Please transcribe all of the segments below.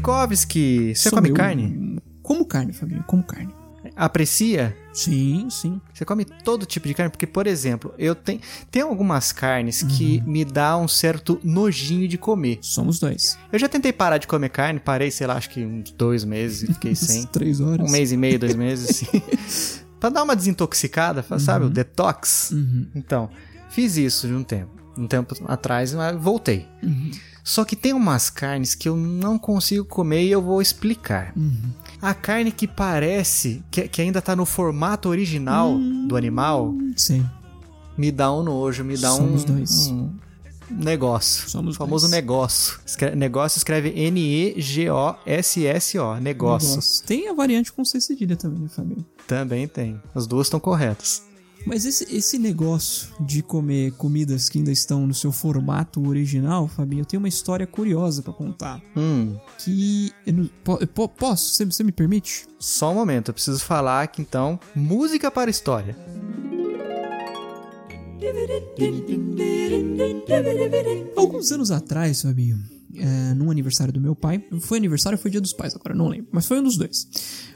Tchaikovsky, você Sou come eu. carne? Como carne, Fabinho, como carne. Aprecia? Sim, sim. Você come todo tipo de carne? Porque, por exemplo, eu tenho. Tem algumas carnes que me dá um certo nojinho de comer. Somos dois. Eu já tentei parar de comer carne, parei, sei lá, acho que uns dois meses e fiquei sem. Três horas. Um mês e meio, dois meses, assim. pra dar uma desintoxicada, sabe? O detox. Uhum. Então, fiz isso de um tempo. Um tempo atrás, mas voltei. Uhum. Só que tem umas carnes que eu não consigo comer e eu vou explicar. Uhum. A carne que parece que, que ainda tá no formato original do animal Sim. me dá um nojo, me dá Somos um, dois. um negócio. Somos o famoso dois. negócio. Negócio escreve N-E-G-O-S-S-O. Negócio. Negócio. Tem a variante com C cedilha também, né, Fabinho? Também tem. As duas estão corretas. Mas esse, esse negócio de comer comidas que ainda estão no seu formato original, Fabinho, eu tenho uma história curiosa pra contar. Hum, Que. eu não- eu po- posso? Você, você me permite? só um momento. Eu preciso falar que então, música para história. Alguns anos atrás, Fabinho, é, num aniversário do meu pai. Foi aniversário ou foi dia dos pais agora? Não lembro. Mas foi um dos dois.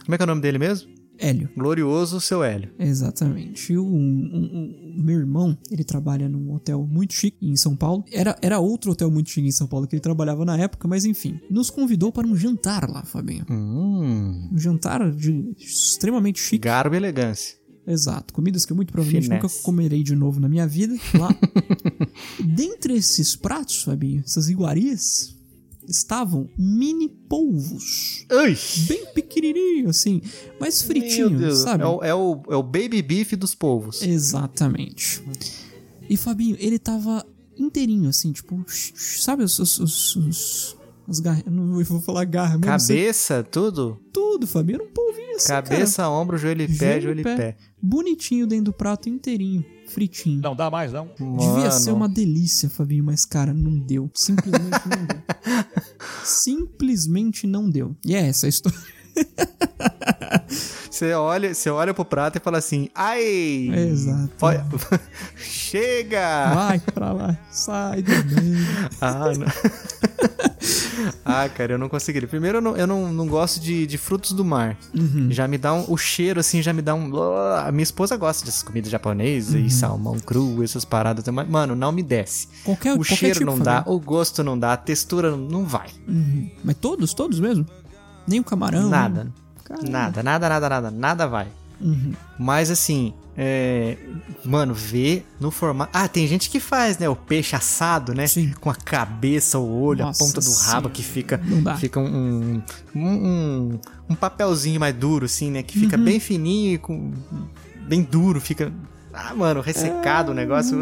Como é que é o nome dele mesmo? Hélio. Glorioso seu Hélio. Exatamente. O um- um- meu irmão, ele trabalha num hotel muito chique em São Paulo. Era, era outro hotel muito chique em São Paulo que ele trabalhava na época, mas enfim. Nos convidou para um jantar lá, Fabinho. Hum, Um jantar de, extremamente chique. garbo e elegância. Exato. Comidas que eu muito provavelmente Finesse. nunca comerei de novo na minha vida lá. Dentre esses pratos, Fabinho, essas iguarias, estavam mini polvos. Ai! Bem pequenininho, assim, mas fritinho, sabe? É o, é, o, é o baby beef dos povos. Exatamente. E Fabinho, ele tava inteirinho, assim, tipo, sabe os. os, os, os as garras. Não vou falar garra, sei Cabeça, tudo? tudo, Fabinho. Era um polvinho assim. Cabeça, ombro, joelho e pé, Joelho e pé. pé. Cara, bonitinho dentro do prato inteirinho, fritinho. Não dá mais, não. Devia Mano. ser uma delícia, Fabinho, mas cara, não deu. Simplesmente não deu. Simplesmente não deu. E é essa a história. Você olha, você olha pro prato e fala assim: ai! Exato. Pode- Chega! Vai pra lá, sai do meio. Ah, não. ah, cara, eu não conseguiria. Primeiro, eu não, eu não, não gosto de, de frutos do mar. Uhum. Já me dá um. O cheiro, assim, já me dá um. A minha esposa gosta dessas comidas japonesas Uhum. e salmão cru, essas paradas. Mas, mano, não me desce. Qualquer, o qualquer cheiro tipo, não dá, o gosto não dá, a textura não- não vai. Uhum. Mas todos, todos mesmo? Nem o camarão? Nada. Caramba. Nada, nada, nada, nada. Nada vai. Uhum. Mas assim, é. Mano, ver no formato. Ah, tem gente que faz, né? O peixe assado, né? Sim. Com a cabeça, o olho, Nossa a ponta do rabo que fica. Fica um, um, um, um papelzinho mais duro, assim, né? Que Uhum. fica bem fininho e com. Bem duro, fica. Ah, mano, ressecado o negócio.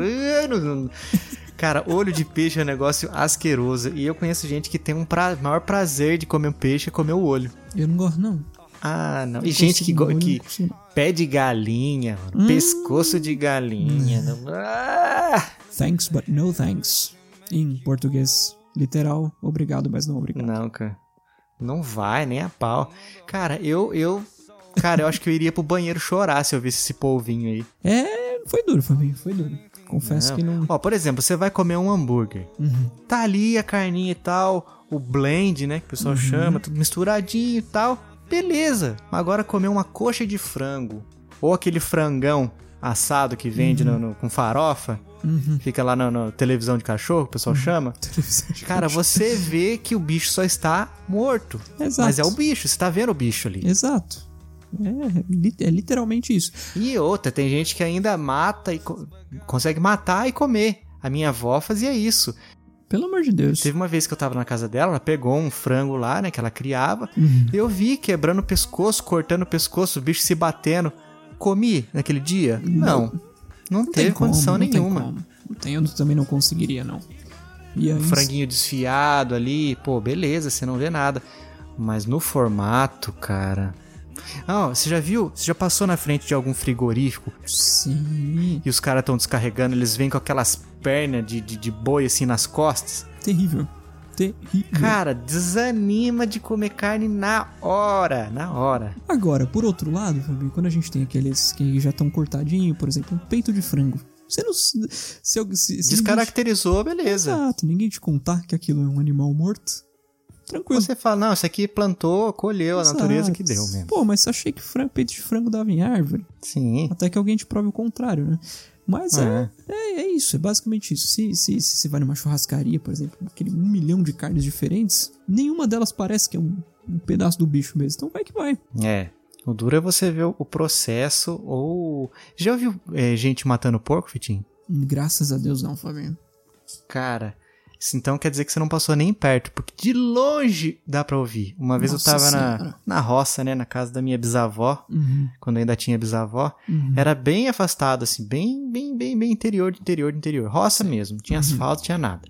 Cara, olho de peixe é um negócio asqueroso. E eu conheço gente que tem um pra... maior prazer de comer um peixe é comer o olho. Eu não gosto, não. Ah, não. E gente que, eu não que não. pé de galinha, mano, Hum. pescoço de galinha. não- Ah! Thanks, but no thanks. Em português literal, obrigado, mas não obrigado. Não, cara. Não vai, nem a pau. Cara, eu, eu. Cara, eu acho que eu iria pro banheiro chorar se eu visse esse polvinho aí. É, foi duro, Fabinho, foi duro. Confesso Não. que não. Ó, por exemplo, você vai comer um hambúrguer. Uhum. Tá ali a carninha e tal, o blend, né, que o pessoal Uhum. chama, tudo misturadinho e tal. Beleza. Agora comer uma coxa de frango ou aquele frangão assado que vende no- no- com farofa, Uhum. fica lá na, televisão de cachorro, o pessoal chama. Cara, você vê que o bicho só está morto. Exato. Mas é o bicho, você tá vendo o bicho ali. Exato. É, é literalmente isso. E outra, tem gente que ainda mata e co- consegue matar e comer. A minha avó fazia isso. Pelo amor de Deus. Teve uma vez que eu tava na casa dela, ela pegou um frango lá, né, que ela criava. Uhum. Eu vi quebrando o pescoço, cortando o pescoço, o bicho se batendo. Comi naquele dia? Não. Não, Não tem teve como, condição não nenhuma. como. Não tem, eu também não conseguiria, não. E aí, Um franguinho desfiado ali, pô, beleza, você não vê nada. Mas no formato, cara. Ah, você já viu? Você já passou na frente de algum frigorífico Sim. e os caras estão descarregando, eles vêm com aquelas pernas de, de, de boi assim nas costas? Terrível. Terrível. Cara, desanima de comer carne na hora, na hora. Agora, por outro lado, Fabinho, quando a gente tem aqueles que já estão cortadinhos, por exemplo, um peito de frango. Você não. Se, se, se, Descaracterizou, beleza. Exato, ninguém te contar que aquilo é um animal morto. Tranquilo. Você fala, não, isso aqui plantou, colheu, a natureza que deu mesmo. Pô, mas achei que frango, peito de frango dava em árvore. Sim. Até que alguém te prove o contrário, né? Mas é, é, é isso, é basicamente isso. Se, se, se você vai numa churrascaria, por exemplo, aquele um milhão de carnes diferentes, nenhuma delas parece que é um, um pedaço do bicho mesmo. Então vai que vai. É. O duro é você ver o processo ou. Já ouviu é, gente matando porco, Fitinho? Graças a Deus não, Fabinho. Cara, isso então quer dizer que você não passou nem perto, porque de longe dá pra ouvir. Uma vez Nossa eu tava na, Senhora. na roça, né, na casa da minha bisavó, Uhum, quando ainda tinha bisavó. uhum. Era bem afastado, assim, bem, bem, bem, bem interior de interior de interior. Roça mesmo, tinha Uhum. asfalto, tinha nada.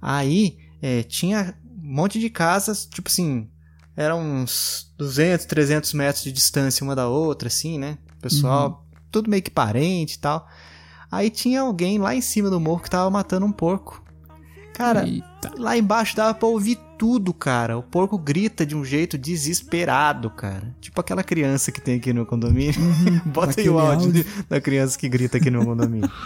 Aí, é, tinha um monte de casas, tipo assim, eram uns 200, 300 metros de distância uma da outra, assim, né? Pessoal, tudo meio que parente e tal. Aí tinha alguém lá em cima do morro que tava matando um porco. Cara, Eita. lá embaixo dava pra ouvir tudo, cara. O porco grita de um jeito desesperado, cara. Tipo aquela criança que tem aqui no condomínio. Bota aí o áudio, áudio. de- da criança que grita aqui no condomínio.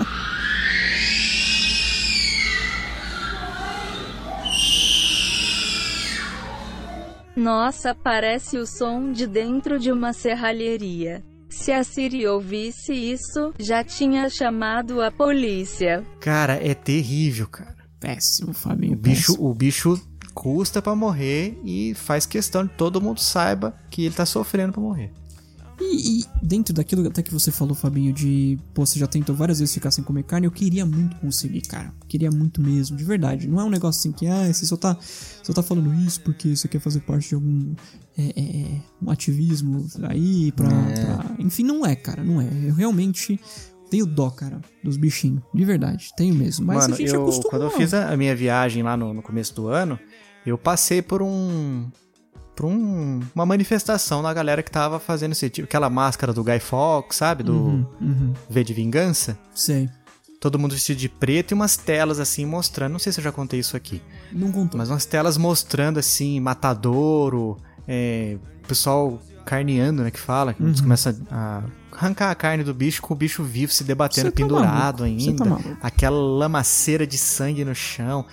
Nossa, parece o som de dentro de uma serralheria. Se a Siri ouvisse isso, já tinha chamado a polícia. cara, é terrível, cara. Péssimo, Fabinho. O bicho, péssimo. o bicho custa pra morrer e faz questão de todo mundo saiba que ele tá sofrendo pra morrer. E, e dentro daquilo até que você falou, Fabinho, de pô, você já tentou várias vezes ficar sem comer carne, eu queria muito conseguir, cara. Queria muito mesmo, de verdade. Não é um negócio assim que, ah, você só tá, só tá falando isso porque você quer fazer parte de algum é, é, é, um ativismo aí pra, pra- Enfim, não é, cara, não é. Eu realmente tenho dó, cara, dos bichinhos. De verdade, tenho mesmo. Mas Mano, a gente eu, acostumou. quando eu fiz a, minha viagem lá no, no começo do ano, eu passei por um. por um- uma manifestação da galera que tava fazendo esse tipo, aquela máscara do Guy Fawkes, sabe? Do Uhum, uhum, V de Vingança. sei. Todo mundo vestido de preto e umas telas assim mostrando. Não sei se eu já contei isso aqui. Não contou. Mas umas telas mostrando assim, matadouro, é, pessoal carneando, né? Que fala. Que eles começam a arrancar a carne do bicho com o bicho vivo se debatendo tá pendurado maluco, você ainda. tá aquela lamaceira de sangue no chão.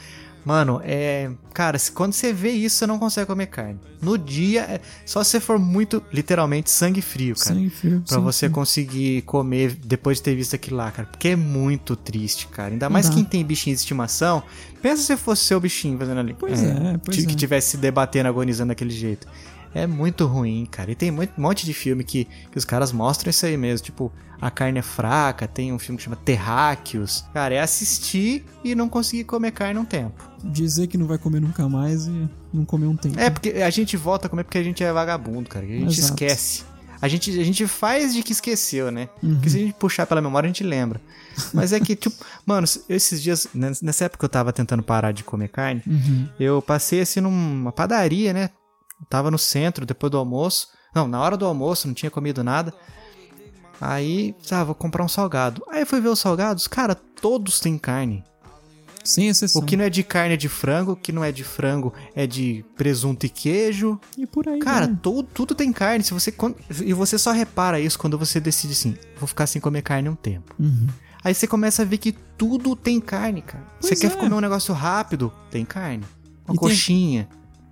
Mano, é. Cara, quando você vê isso, você não consegue comer carne. No dia, é só se você for muito, literalmente, sangue frio, cara. Sangue frio, Pra você frio. conseguir comer depois de ter visto aquilo lá, cara. Porque é muito triste, cara. Ainda mais dá. quem tem bichinho de estimação. Pensa se fosse seu bichinho fazendo ali. Pois é, pois que é. tivesse se debatendo, agonizando daquele jeito. É muito ruim, cara. E tem muito, um monte de filme que, que os caras mostram isso aí mesmo. Tipo, A Carne é Fraca. Tem um filme que chama Terráqueos. Cara, é assistir e não conseguir comer carne um tempo. Dizer que não vai comer nunca mais e não comer um tempo. É, porque a gente volta a comer porque a gente é vagabundo, cara. A gente Exato. esquece. A gente, a gente faz de que esqueceu, né? Uhum. Porque se a gente puxar pela memória, a gente lembra. Mas é que, tipo, mano, esses dias, nessa época que eu tava tentando parar de comer carne, Uhum. eu passei assim numa padaria, né? Tava no centro, depois do almoço. Não, na hora do almoço, não tinha comido nada. Aí, ah, vou comprar um salgado. Aí eu fui ver os salgados, cara, todos têm carne. Sem exceção. O que não é de carne é de frango, o que não é de frango é de presunto e queijo. E por aí, Cara, vai. todo, tudo tem carne. Se você e você só repara isso quando você decide assim, vou ficar sem comer carne um tempo. Uhum. Aí você começa a ver que tudo tem carne, cara. Pois você quer é. comer um negócio rápido, tem carne. Uma E tem- coxinha.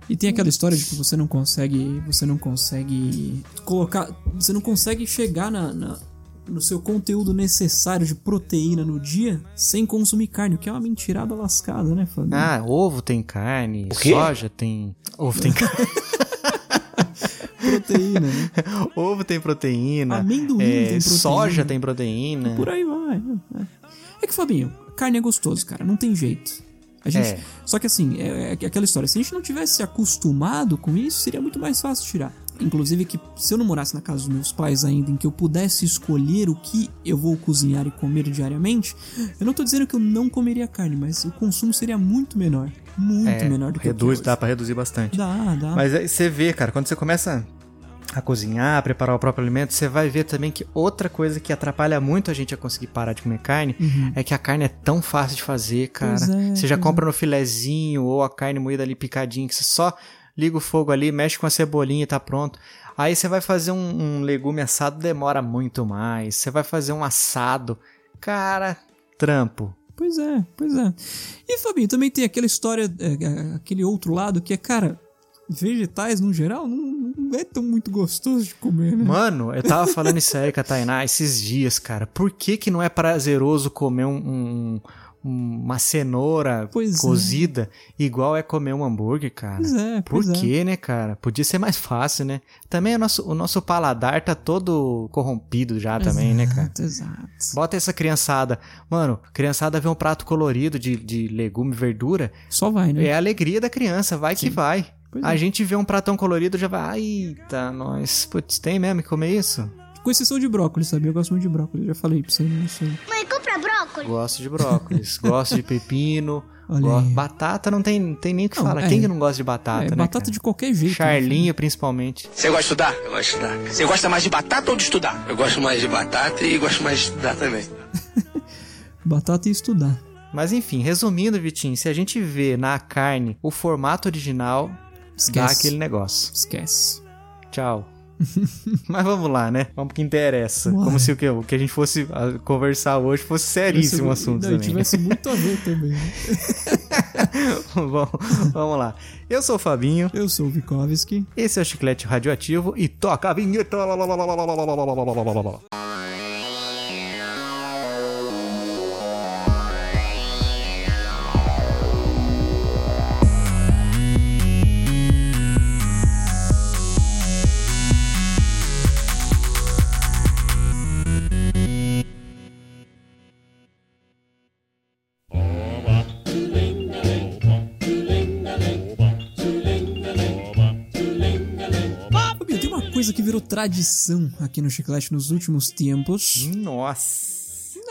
E tem aquela história de que você não consegue. Você não consegue colocar. Você não consegue chegar na, na- no seu conteúdo necessário de proteína no dia sem consumir carne, o que é uma mentirada lascada, né, Fábio? Ah, ovo tem carne, quê? soja tem. Ovo tem carne. Proteína, né? ovo tem proteína. Amendoim é, tem proteína. Soja tem proteína. Por aí vai. né? É que, Fabinho, carne é gostoso, cara. Não tem jeito. A gente, É. Só que assim, é, é aquela história. Se a gente não tivesse acostumado com isso, seria muito mais fácil tirar. Inclusive que se eu não morasse na casa dos meus pais ainda, em que eu pudesse escolher o que eu vou cozinhar e comer diariamente, eu não tô dizendo que eu não comeria carne, mas o consumo seria muito menor. Muito É, menor do que reduz, é dá pra reduzir bastante. Dá, dá. Mas aí você vê, cara, quando você começa a cozinhar, a preparar o próprio alimento, você vai ver também que outra coisa que atrapalha muito a gente a conseguir parar de comer carne é que a carne é tão fácil de fazer, cara. É, você já pois compra no filezinho ou a carne moída ali picadinha, que você só liga o fogo ali, mexe com a cebolinha e tá pronto. Aí você vai fazer um, um legume assado, demora muito mais. Você vai fazer um assado, cara, trampo. Pois é, pois é. E, Fabinho, também tem aquela história, é, é, aquele outro lado que é, cara, vegetais no geral não, não é tão muito gostoso de comer, né? Mano, eu tava falando isso aí com a Tainá esses dias, cara. Por que que não é prazeroso comer um, um- uma cenoura Pois é. cozida igual é comer um hambúrguer, cara? Pois é, Por pois é. quê, né, cara? Podia ser mais fácil, né? Também o nosso, o nosso paladar tá todo corrompido já também, né, cara? Exato, exato. Bota essa criançada. Mano, criançada vê um prato colorido de, de legume, verdura. Só vai, né? É a alegria da criança, vai que vai. Pois a é. gente vê um pratão colorido já vai. Eita, nós. Putz, tem mesmo que comer isso? Com exceção de brócolis, sabia? Eu gosto muito de brócolis, já falei pra você, não sei. Mãe, compra brócolis. Gosto de brócolis, gosto de pepino. Olha gosto-. Batata não tem, tem nem o que Não, falar. é. Quem que não gosta de batata, é, né? batata cara? de qualquer jeito. né? Charlinho, principalmente. Você gosta de estudar? Eu gosto de estudar. Você gosta mais de batata ou de estudar? Eu gosto mais de batata e gosto mais de estudar também. Batata e estudar. Mas enfim, resumindo, Vitinho, se a gente vê na carne o formato original, dá Esquece. aquele negócio. Esquece. Tchau. Mas vamos lá, né? Vamos pro que interessa. Bora. Como se o que, o que a gente fosse ah, conversar hoje fosse seríssimo o assunto Não, também. tivesse muito a ver também. né? Bom, vamos lá. Eu sou o Fabinho, Eu sou o Vikovski. esse é o Chiclete Radioativo e toca a vinheta. Tradição aqui no Chiclete nos últimos tempos. Nossa.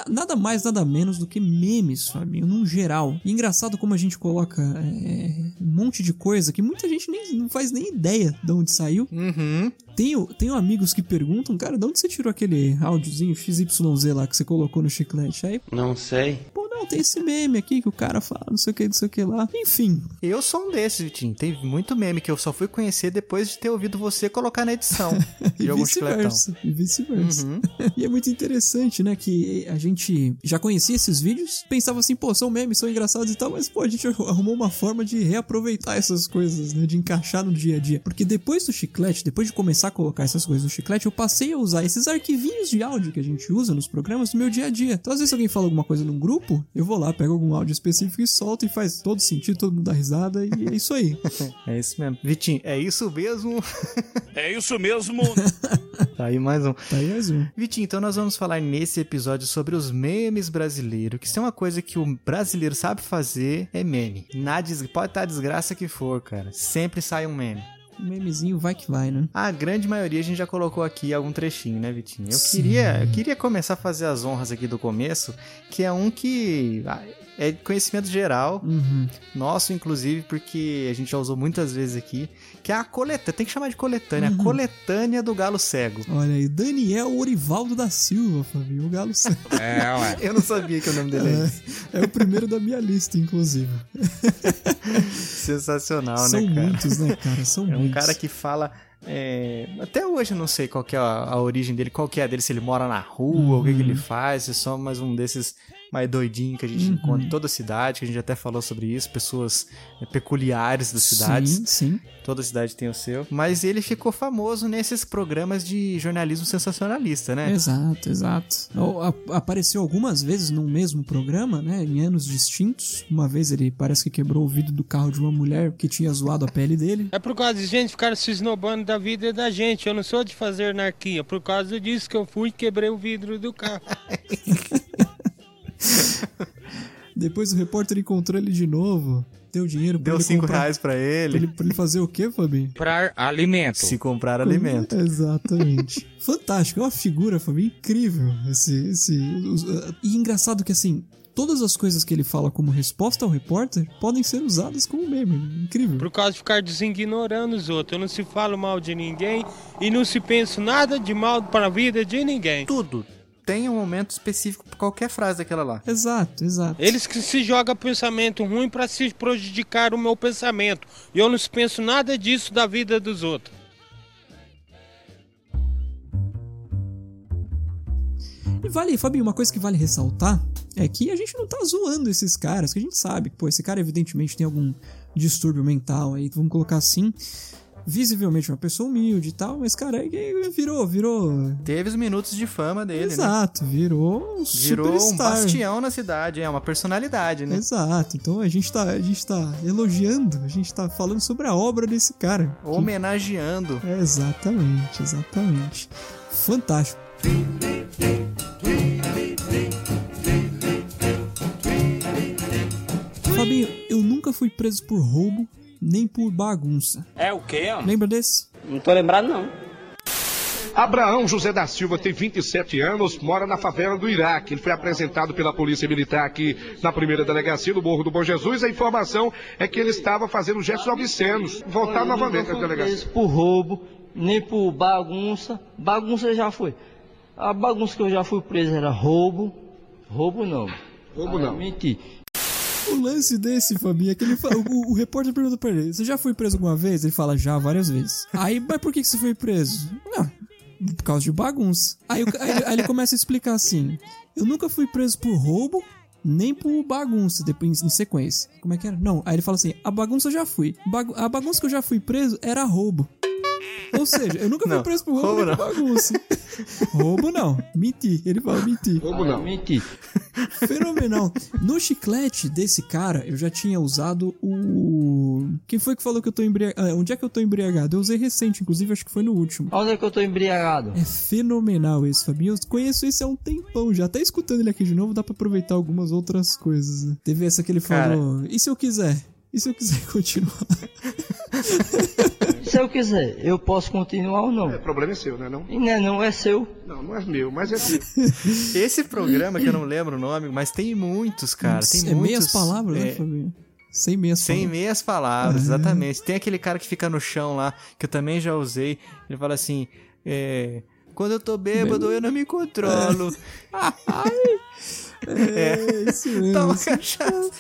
Na- Nada mais, nada menos do que memes, Fabinho, num geral. E engraçado como a gente coloca é, um monte de coisa que muita gente nem, não faz nem ideia de onde saiu. Uhum. Tenho, tenho amigos que perguntam, cara, de onde você tirou aquele áudiozinho XYZ lá que você colocou no chiclete? Aí, Não sei. pô, não, tem esse meme aqui que o cara fala, não sei o que, não sei o que lá. Enfim, Eu sou um desses, Vitinho. Tem muito meme que eu só fui conhecer depois de ter ouvido você colocar na edição e de algum chicletão. vice-versa. E vice-versa. Uhum. E é muito interessante, né? Que a gente já conhecia esses vídeos, pensava assim, pô, são memes, são engraçados e tal, mas pô, a gente arrumou uma forma de reaproveitar essas coisas, né? De encaixar no dia a dia. Porque depois do chiclete, depois de começar a colocar essas coisas no chiclete, eu passei a usar esses arquivinhos de áudio que a gente usa nos programas no meu dia a dia. Então, às vezes, alguém fala alguma coisa num grupo, eu vou lá, pego algum áudio específico e solto e faz todo sentido, todo mundo dá risada e é isso aí. É isso mesmo. Vitinho, é isso mesmo. É isso mesmo. tá aí mais um. Tá aí mais um. Vitinho, então nós vamos falar nesse episódio sobre os memes brasileiros, que se tem uma coisa que o brasileiro sabe fazer é meme. Na des... Pode estar a desgraça que for, cara. Sempre sai um meme. Memezinho vai que vai, né? A grande maioria a gente já colocou aqui algum trechinho, né, Vitinho? Eu Sim. queria, eu queria começar a fazer as honras aqui do começo, que é um que ah, é conhecimento geral, Uhum. nosso inclusive, porque a gente já usou muitas vezes aqui, que é a coletânea, tem que chamar de coletânea, Uhum. a coletânea do Galo Cego. Olha aí, Daniel Orivaldo da Silva, Fabinho, o Galo Cego. É, ué. Eu não sabia que o nome dele é esse. É o primeiro da minha lista, inclusive. Sensacional, São né, cara? muitos, né, cara? São É um muitos. cara que fala. é, até hoje eu não sei qual que é a, a origem dele, qual que é a dele, se ele mora na rua, o que, que ele faz, se é só mais um desses mais doidinhos que a gente Uhum. encontra em toda a cidade, que a gente até falou sobre isso, pessoas é, peculiares das cidades. Sim, sim. Toda cidade tem o seu. Mas ele ficou famoso nesses programas de jornalismo sensacionalista, né? Exato, exato. Apareceu algumas vezes num mesmo programa, né? Em anos distintos. Uma vez ele parece que quebrou o vidro do carro de uma mulher que tinha zoado a pele dele. É por causa de gente ficar se esnobando da vida da gente. Eu não sou de fazer anarquia. Por causa disso que eu fui e quebrei o vidro do carro. Depois o repórter encontrou ele de novo. Deu dinheiro pra Deu ele cinco comprar- reais pra Pra ele, ele, pra ele fazer o quê, Fabinho? Pra alimento. se comprar alimento. Exatamente. Fantástico, é uma figura, Fabinho, incrível. Esse, esse, uh, e engraçado que assim, todas as coisas que ele fala como resposta ao repórter podem ser usadas como meme. Incrível. Por causa de ficar designorando os outros. Eu não se falo mal de ninguém e não se penso nada de mal para a vida de ninguém. Tudo tem um momento específico pra qualquer frase daquela lá. Exato, exato. Eles que se jogam pensamento ruim para se prejudicar o meu pensamento. E eu não penso nada disso da vida dos outros. E vale, Fabinho, uma coisa que vale ressaltar é que a gente não tá zoando esses caras, que a gente sabe que, pô, esse cara evidentemente tem algum distúrbio mental aí, vamos colocar assim. Visivelmente uma pessoa humilde e tal, mas, cara, é- virou, virou. Teve os minutos de fama dele, né? Exato, virou um Virou um superstar. bastião na cidade, é uma personalidade, né? Exato, então a gente, tá, a gente tá elogiando, a gente tá falando sobre a obra desse cara. que- Homenageando. É, exatamente, exatamente. Fantástico. Fabinho, eu nunca fui preso por roubo nem por bagunça. É o quê, ó? Lembra desse? Não tô lembrado, não. Abraão José da Silva tem 27 anos, mora na favela do Iraque. Ele foi apresentado pela Polícia Militar aqui na primeira delegacia do Morro do Bom Jesus. A informação é que ele estava fazendo gestos obscenos. Voltar novamente à delegacia. preso por roubo, nem por bagunça. Bagunça já foi. A bagunça que eu já fui preso era roubo. Roubo não. Roubo Ah, não. Menti. O lance desse, Fabinho, é que ele fa- o, o repórter pergunta pra ele: Você já foi preso alguma vez? Ele fala: Já, várias vezes. Aí, mas por que, que você foi preso? Não, por causa de bagunça. Aí, aí ele- aí ele começa a explicar assim: Eu nunca fui preso por roubo. Nem por bagunça, depois em sequência. Como é que era? Não, aí ele fala assim: a bagunça eu já fui. Bagu- a bagunça que eu já fui preso era roubo. Ou seja, eu nunca fui preso por roubo, roubo nem por bagunça. roubo não, mentir. Ele fala mentir. Roubo não. Menti. Fenomenal. No chiclete desse cara, eu já tinha usado o. Quem foi que falou que eu tô embriagado? onde é que eu tô embriagado? Eu usei recente, inclusive, acho que foi no último. Onde é que eu tô embriagado? É fenomenal esse, Fabinho. Eu conheço esse há um tempão já. Até escutando ele aqui de novo, dá pra aproveitar algumas outras coisas. né? Teve essa que ele Cara. falou: e se eu quiser? E se eu quiser continuar? Se eu quiser, eu posso continuar ou não. O problema é seu, né? Não? E não é não, é seu. Não, não é meu, mas é seu. Esse programa, que eu não lembro o nome, mas tem muitos, cara. Tem é muitos. meias palavras, né, é, Fabinho? Sem meias Sem palavras. meias palavras, exatamente. Tem aquele cara que fica no chão lá, que eu também já usei. Ele fala assim: é, Quando eu tô bêbado, eu não me controlo. É, isso mesmo. Toma cachaça.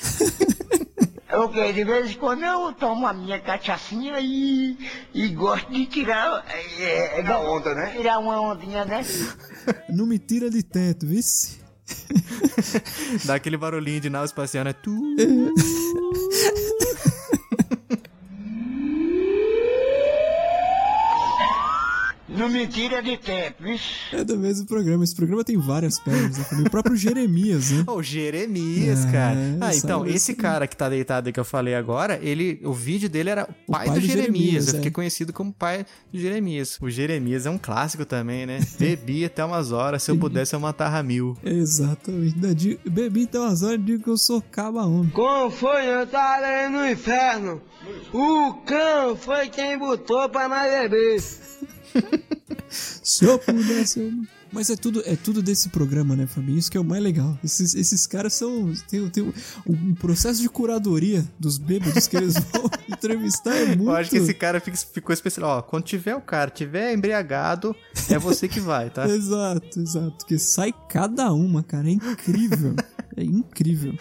Que de vez em quando eu tomo a minha cachaçinha e, e gosto de tirar. É, Da onda, né? Tirar uma ondinha, né? Não me tira de teto, vice? Dá aquele barulhinho de nave espacial, né? Tu. Não me tira de tempo? É do mesmo programa. Esse programa tem várias pernas. Né? O próprio Jeremias, né? O Jeremias, É, cara. Ah, então, esse esse- cara que tá deitado aí que eu falei agora, ele, o vídeo dele era o pai, pai do, do Jeremias. Jeremias, Eu é. conhecido como pai do Jeremias. O Jeremias é um clássico também, né? Bebi até umas horas, se eu pudesse eu matava mil. Exatamente. Bebi então as horas e digo que eu sou caba homem. Como foi eu estar ali no inferno? O cão foi quem botou pra nós beber. Se eu pudesse, eu... Mas é tudo, é tudo desse programa, né, Fabinho? Isso que é o mais legal. Esses, esses caras são. Tem, tem um, um processo de curadoria dos bêbados que eles vão entrevistar. É muito. Eu acho que esse cara fica- ficou especial. Ó, quando tiver o cara, tiver embriagado, é você que vai, tá? Exato, exato. Porque sai cada uma, cara. É incrível. é incrível.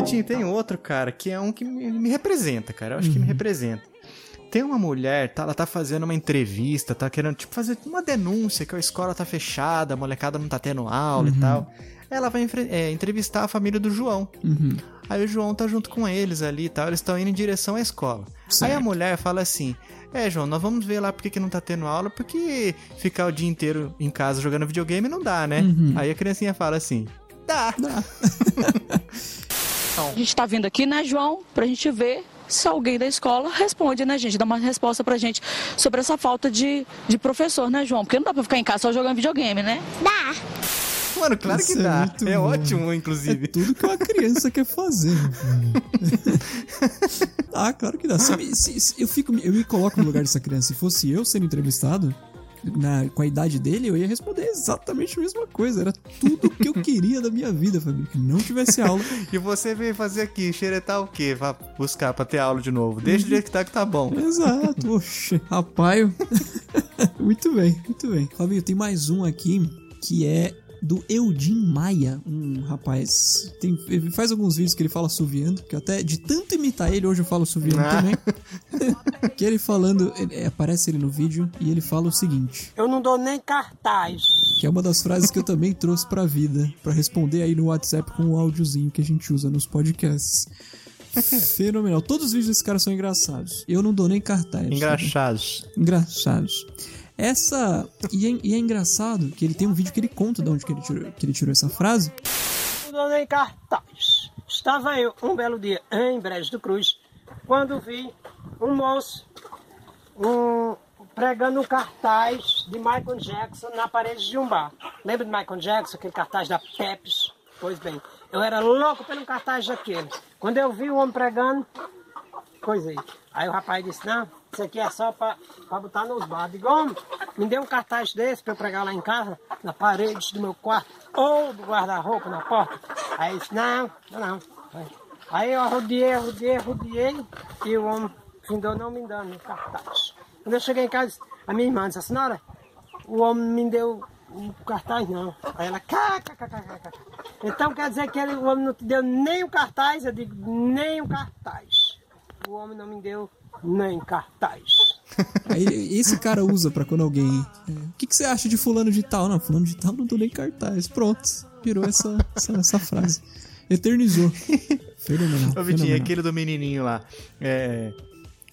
Vitinho, tem outro, cara, que é um que me, me representa, cara. Eu acho que me representa. Tem uma mulher, tá, ela tá fazendo uma entrevista, tá querendo, tipo, fazer uma denúncia que a escola tá fechada, a molecada não tá tendo aula e tal. Ela vai é, entrevistar a família do João. Aí o João tá junto com eles ali e tal, eles estão indo em direção à escola. Aí a mulher fala assim: É, João, nós vamos ver lá porque que não tá tendo aula, porque ficar o dia inteiro em casa jogando videogame não dá, né? Aí a criancinha fala assim: Dá. A gente tá vindo aqui, né, João, pra gente ver se alguém da escola responde, né, gente? Dá uma resposta pra gente sobre essa falta de, de professor, né, João? Porque não dá pra ficar em casa só jogando videogame, né? Mano, claro que Isso é dá. É, bom. ótimo, É inclusive. tudo que uma criança quer fazer. ah, claro que dá. Se se- se- eu, fico, eu me coloco no lugar dessa criança. Se fosse eu sendo entrevistado, na, com a idade dele, eu ia responder exatamente a mesma coisa. Era tudo que eu queria da minha vida, família. Que não tivesse aula. E você veio fazer aqui, xeretar o quê? Vai buscar pra ter aula de novo. Deixa do jeito que tá que tá bom. Exato, oxe, rapaz. muito bem, muito bem. Fabinho, tem mais um aqui que é do Eudin Maia, um rapaz. Tem, ele faz alguns vídeos que ele fala suviando, que eu até de tanto imitar ele, hoje eu falo suviando Ah. também. que ele falando, ele- é, aparece ele no vídeo e ele fala o seguinte. Eu não dou nem cartaz. Que é uma das frases que eu também trouxe pra vida, pra responder aí no WhatsApp com o áudiozinho que a gente usa nos podcasts. Fenomenal. Todos os vídeos desse cara são engraçados. Eu não dou nem cartaz. Engraxados. Engraçados. Essa. E é, e é engraçado que ele tem um vídeo que ele conta de onde que ele tirou, que ele tirou essa frase. Nem cartaz. Estava eu um belo dia em Brejo do Cruz, quando vi um moço um, pregando um cartaz de Michael Jackson na parede de um bar. Lembra de Michael Jackson, aquele cartaz da Pepsi? Pois bem, eu era louco pelo cartaz daquele. Quando eu vi o homem pregando, coisa aí. Aí o rapaz disse, não, isso aqui é só pra botar nos bar. Digo, homem, me dê um cartaz desse pra eu pregar lá em casa, na parede do meu quarto, ou do guarda-roupa, na porta. Aí disse, não, não. Aí eu rodeei, rodeei, rodeei, e o homem findou não me dando o cartaz. Quando eu cheguei em casa, a minha irmã disse, senhora, o homem me deu um cartaz não. Aí ela, cá. Então quer dizer que ele, o homem não te deu nem o cartaz? Eu digo, nem o cartaz. O homem não me deu nem cartaz. Aí esse cara usa pra quando alguém. é, o que, que você acha de fulano de tal? Não, fulano de tal não dou nem cartaz. Pronto. Virou essa, essa, essa frase. Eternizou. Fenomenal. Ô, Vitinho, aquele do menininho lá. É,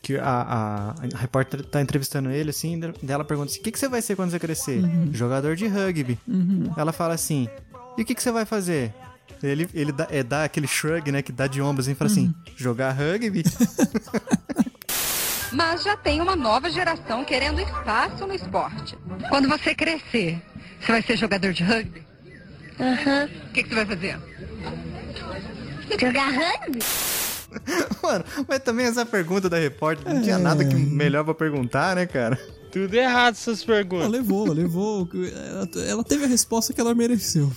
que a, a, a repórter tá entrevistando ele, assim, daí ela pergunta assim, o que, que você vai ser quando você crescer? Uhum. Jogador de rugby. Uhum. Ela fala assim, e o que, que você vai fazer? Ele, ele dá, é, dá aquele shrug, né, que dá de ombros, e fala assim, Uhum. jogar rugby? Mas já tem uma nova geração querendo espaço no esporte. Quando você crescer, você vai ser jogador de rugby? Aham. O que, que você vai fazer? Jogar rugby? Mano, mas também essa pergunta da repórter, não tinha nada que melhor pra perguntar, né, cara? Tudo errado essas perguntas. Ela levou, levou. Ela, ela teve a resposta que ela mereceu.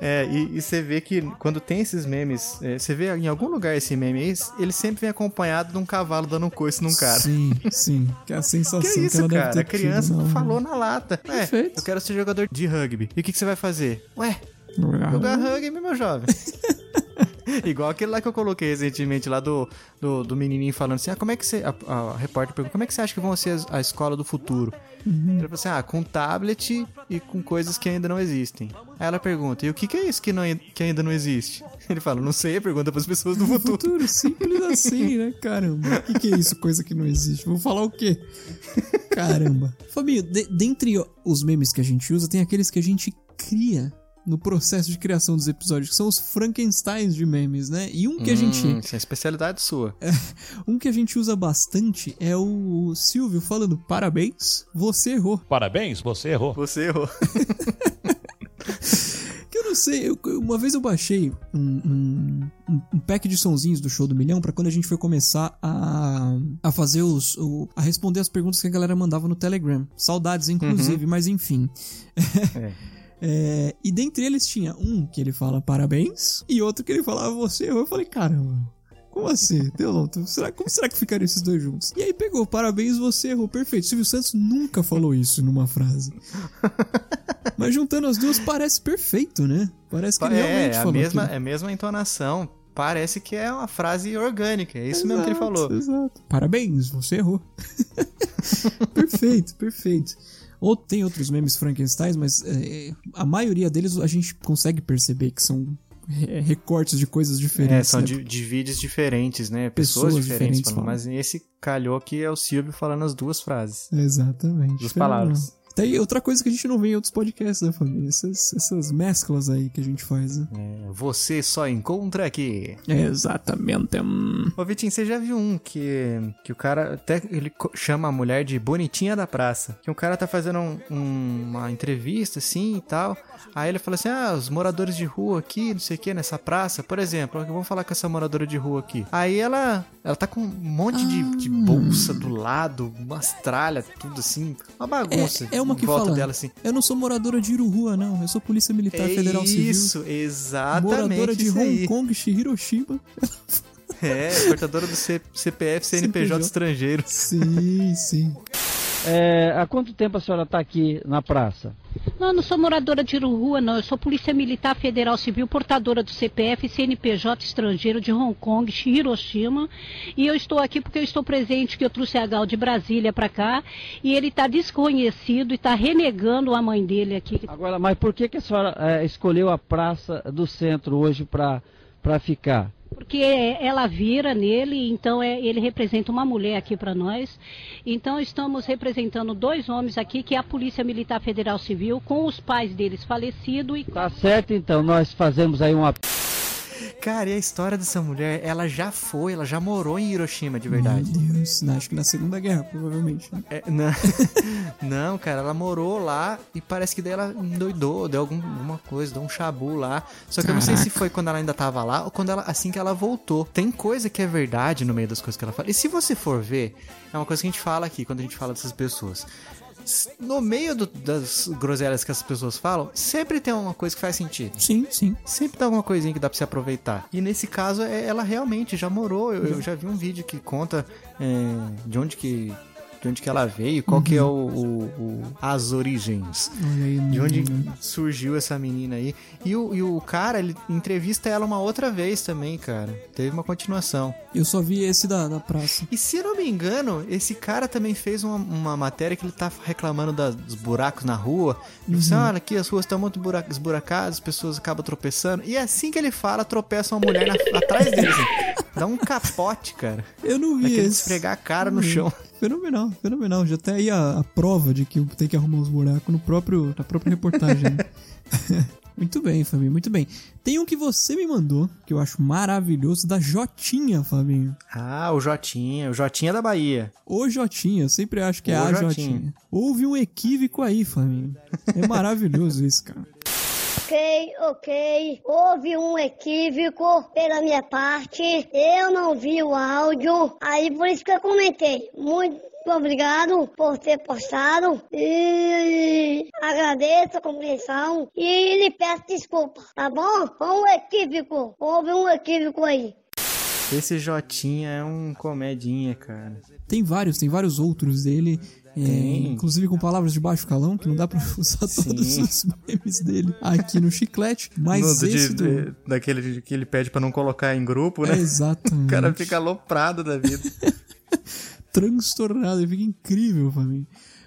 É, e, e você vê que quando tem esses memes, é, você vê em algum lugar esse meme aí, ele sempre vem acompanhado de um cavalo dando um coice num cara. Sim, sim. Que é a sensação Que que, isso, ela cara? deve A ter criança tido, não. falou na lata. É, Perfeito. eu quero ser jogador de rugby. E o que, que você vai fazer? Ué, Jogar jogar rugby. rugby, meu jovem. Igual aquele lá que eu coloquei recentemente lá do, do, do menininho falando assim: ah, como é que você. A, a repórter perguntou: como é que você acha que vão ser as- a escola do futuro? Uhum. Ele falou assim: ah, com tablet e com coisas que ainda não existem. Aí ela pergunta: e o que, que é isso que, não, que ainda não existe? Ele fala: não sei, pergunta pras pessoas do futuro. Futuro, simples assim, né? Caramba. O que, que é isso? Coisa que não existe. Vou falar o quê? Caramba. Fabinho, de- dentre os memes que a gente usa, tem aqueles que a gente cria no processo de criação dos episódios, que são os Frankensteins de memes, né? E um que a gente. Hum, isso é especialidade sua. Um que a gente usa bastante é o Silvio falando: parabéns, você errou. Parabéns, você errou. Você errou. Que eu não sei, eu- uma vez eu baixei um, um, um- pack de sonzinhos do Show do Milhão pra quando a gente foi começar a, a fazer os. o- a responder as perguntas que a galera mandava no Telegram. Saudades, inclusive, mas enfim. É, e dentre eles tinha um que ele fala parabéns e outro que ele falava você errou. Eu falei, caramba. Como assim? Deus, não, tu- será, como será que ficariam esses dois juntos? E aí pegou, parabéns, você errou. Perfeito. Silvio Santos nunca falou isso numa frase. Mas juntando as duas parece perfeito, né? Parece que ele realmente É, a falou mesma, aquilo. é a mesma entonação. Parece que é uma frase orgânica. É isso mesmo que ele Exato, falou. Exato. Parabéns, você errou. perfeito, perfeito. Ou tem outros memes Frankenstein, mas é, a maioria deles a gente consegue perceber que são é, recortes de coisas É, diferentes. são né? de, de vídeos diferentes, né? Pessoas, Pessoas diferentes, diferentes. Mas esse calhou que é o Silvio falando as duas frases. Exatamente. Duas palavras. Tem outra coisa que a gente não vê em outros podcasts, né, família? Essas, essas mesclas aí que a gente faz, né? É, você só encontra aqui. Exatamente. Hum. Ô, Vitinho, você já viu um que, que o cara até ele chama a mulher de bonitinha da praça? Que um cara tá fazendo um- um- uma entrevista assim e tal. Aí ele fala assim: Ah, os moradores de rua aqui, não sei o que, nessa praça, por exemplo, vamos falar com essa moradora de rua aqui. Aí ela, ela tá com um monte de, de bolsa do lado, umas tralhas, tudo assim, uma bagunça. É, é uma que fala. dela assim. Eu não sou moradora de Iruhua, não. Eu sou Polícia Militar É Federal Civil. Isso, exatamente. Moradora de isso Hong aí. Kong, Hiroshima. É, portadora do C- CPF CNPJ CNPJ. estrangeiro. Sim, sim. É, há quanto tempo a senhora está aqui na praça? Não, eu não sou moradora de rua, não. Eu sou Polícia Militar Federal Civil, portadora do CPF CNPJ estrangeiro de Hong Kong, Hiroshima. E eu estou aqui porque eu estou presente, que eu trouxe a Gal de Brasília para cá. E ele está desconhecido e está renegando a mãe dele aqui. Agora, mas por que, que a senhora é, escolheu a praça do centro hoje para ficar? Porque ela vira nele, então é, ele representa uma mulher aqui para nós. Então estamos representando dois homens aqui, que é a Polícia Militar Federal Civil, com os pais deles falecidos. E... Tá certo, então nós fazemos aí uma Cara, e a história dessa mulher, ela já foi, ela já morou em Hiroshima, de verdade. Meu Deus, acho que na Segunda Guerra, provavelmente. Né? É, não, não, cara, ela morou lá e parece que daí ela endoidou, deu algum, alguma coisa, deu um chabu lá. Só que Caraca. eu não sei se foi quando ela ainda tava lá ou quando ela, assim que ela voltou. Tem coisa que é verdade no meio das coisas que ela fala. E se você for ver, é uma coisa que a gente fala aqui quando a gente fala dessas pessoas no meio do, das groselhas que as pessoas falam, sempre tem uma coisa que faz sentido. Sim, sim. Sempre tem alguma coisinha que dá pra se aproveitar. E nesse caso, é, ela realmente já morou. Eu, eu já vi um vídeo que conta é, de onde que de onde que ela veio, qual uhum. que é o, o, o, as origens, aí, de onde surgiu essa menina aí. E o, e o cara, ele entrevista ela uma outra vez também, cara. Teve uma continuação. Eu só vi esse da, da praça. E se não me engano, esse cara também fez uma, uma matéria que ele tá reclamando das, dos buracos na rua. Uhum. Você olha aqui, as ruas estão muito esburacadas, as pessoas acabam tropeçando. E assim que ele fala, tropeça uma mulher na, atrás dele. Assim. Dá um capote, cara. Eu não vi Daquele esfregar a cara no chão. Fenomenal, fenomenal. Já tem aí a, a, prova de que tem que arrumar os buracos no próprio, na própria reportagem. Né? muito bem, Fabinho, muito bem. Tem um que você me mandou, que eu acho maravilhoso, da Jotinha, Fabinho. Ah, o Jotinha, o Jotinha da Bahia. O Jotinha, eu sempre acho que é o a Jotinha. Jotinha. Houve um equívoco aí, Fabinho. É maravilhoso isso, cara. Ok, ok. Houve um equívoco pela minha parte. Eu não vi o áudio. Aí por isso que eu comentei. Muito obrigado por ter postado e agradeço a compreensão e lhe peço desculpa, tá bom? Foi um equívoco, houve um equívoco aí. Esse Jotinha é um comedinha, cara. Tem vários, tem vários outros dele. É, inclusive com palavras de baixo calão, que não dá pra usar Sim. todos os memes dele aqui no chiclete. Mas no, esse de, do... de, daquele que ele pede para não colocar em grupo, né? É, exatamente. o cara fica aloprado da vida. Transtornado, ele fica incrível pra mim.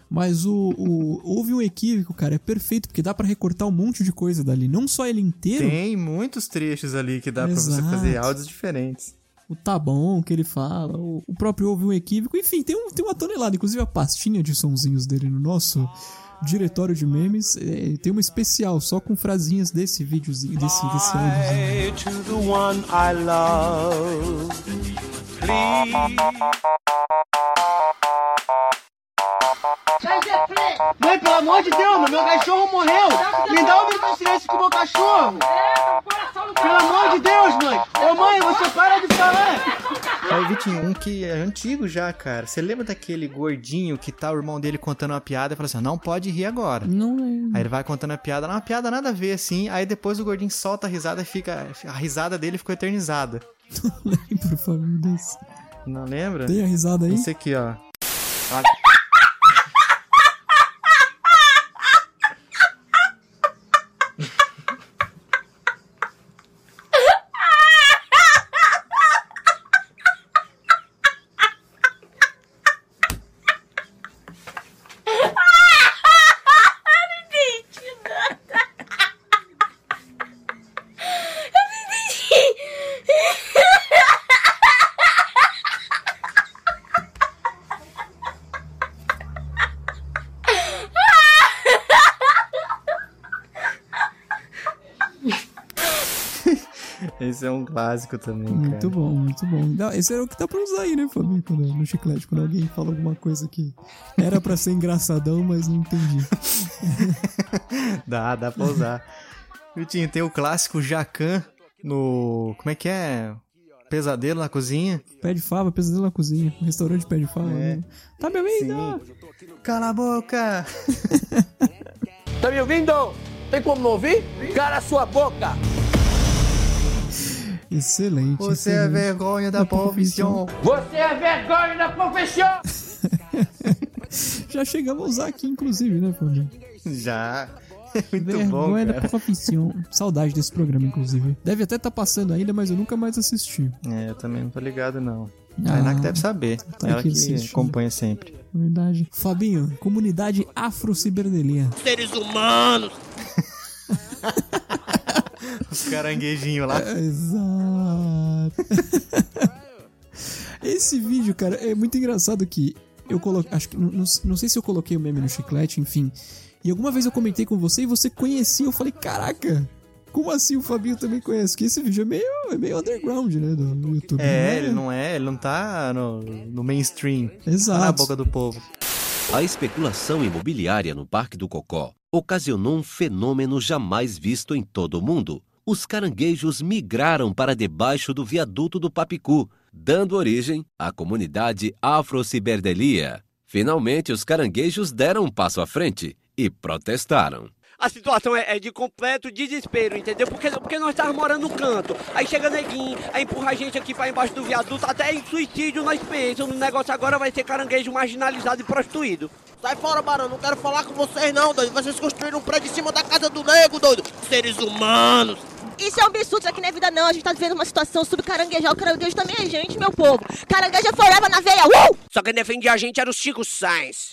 Mas o, o, houve um equívoco, cara, é perfeito, porque dá para recortar um monte de coisa dali. Não só ele inteiro. Tem muitos trechos ali que dá para você fazer áudios diferentes o tá bom que ele fala, o, o próprio houve um equívoco, enfim, tem, um, tem uma tonelada, inclusive a pastinha de sonzinhos dele no nosso diretório de memes, é, tem uma especial só com frasinhas desse videozinho, desse, desse áudio. Mãe, pelo amor de Deus, meu cachorro morreu! Me dá um minuto de silêncio com meu cachorro! Pelo amor de Deus, mãe! Ô mãe, você para de falar! Aí, Vitinho, um que é antigo já, cara. Você lembra daquele gordinho que tá o irmão dele contando uma piada e fala assim: não pode rir agora. Não lembro. Aí ele vai contando a piada, não, uma piada nada a ver assim. Aí depois o gordinho solta a risada e fica. A risada dele ficou eternizada. Não lembro, família desse. Não lembra? Tem a risada aí? Esse aqui, ó. É clássico também, Muito bom, muito bom. esse era o que dá pra usar aí, né, Fabinho? Quando, no chiclete, quando alguém fala alguma coisa que era pra ser engraçadão, mas não entendi. dá, dá pra usar. Vitinho, tem o clássico Jacan no... Como é que é? Pesadelo na cozinha? Pé de fava, pesadelo na cozinha. Restaurante pé de fava. É. Né? Tá me ouvindo? Cala a boca! tá me ouvindo? Tem como não ouvir? Cala a sua boca! Excelente. Você excelente. é vergonha da, da profissão. Você é vergonha da profissão. já chegamos a usar aqui, inclusive, né, Fabinho? Já. Muito Vergonha bom, da profissão. Saudade desse programa, inclusive. Deve até estar passando ainda, mas eu nunca mais assisti. É, eu também não tô ligado, não. Ah, a deve saber. tá Ela que assistindo. acompanha sempre. Verdade. Fabinho, comunidade afro-ciberdelia. Seres humanos. Os caranguejinhos lá. É, Exato. Esse vídeo, cara, é muito engraçado que eu coloquei. Acho que. Não, não- sei se eu coloquei o meme no chiclete, enfim. E alguma vez eu comentei com você e você conhecia. Eu falei, caraca, como assim o Fabinho também conhece? Que esse vídeo é meio, é meio underground, né? Do, YouTube. É, ele não é, ele não tá no, no mainstream. Exato. Tá na boca do povo. A especulação imobiliária no Parque do Cocó ocasionou um fenômeno jamais visto em todo o mundo. Os caranguejos migraram para debaixo do viaduto do Papicu, dando origem à comunidade Afro-Ciberdelia. Finalmente, os caranguejos deram um passo à frente e protestaram. A situação é, é de completo desespero, entendeu? Porque, porque nós estávamos morando no canto. Aí chega neguinho, aí empurra a gente aqui para embaixo do viaduto, até em suicídio nós pensamos. O negócio agora vai ser caranguejo marginalizado e prostituído. Sai fora, Barão, não quero falar com vocês não, doido. Vocês construíram um prédio em cima da casa do nego, doido. Seres humanos. Isso é um absurdo, isso aqui não é vida não. A gente tá vivendo uma situação subcaranguejar. O caranguejo também é gente, meu povo. Caranguejo é forever na veia, uh! Só quem defendia a gente era o Chico Sainz.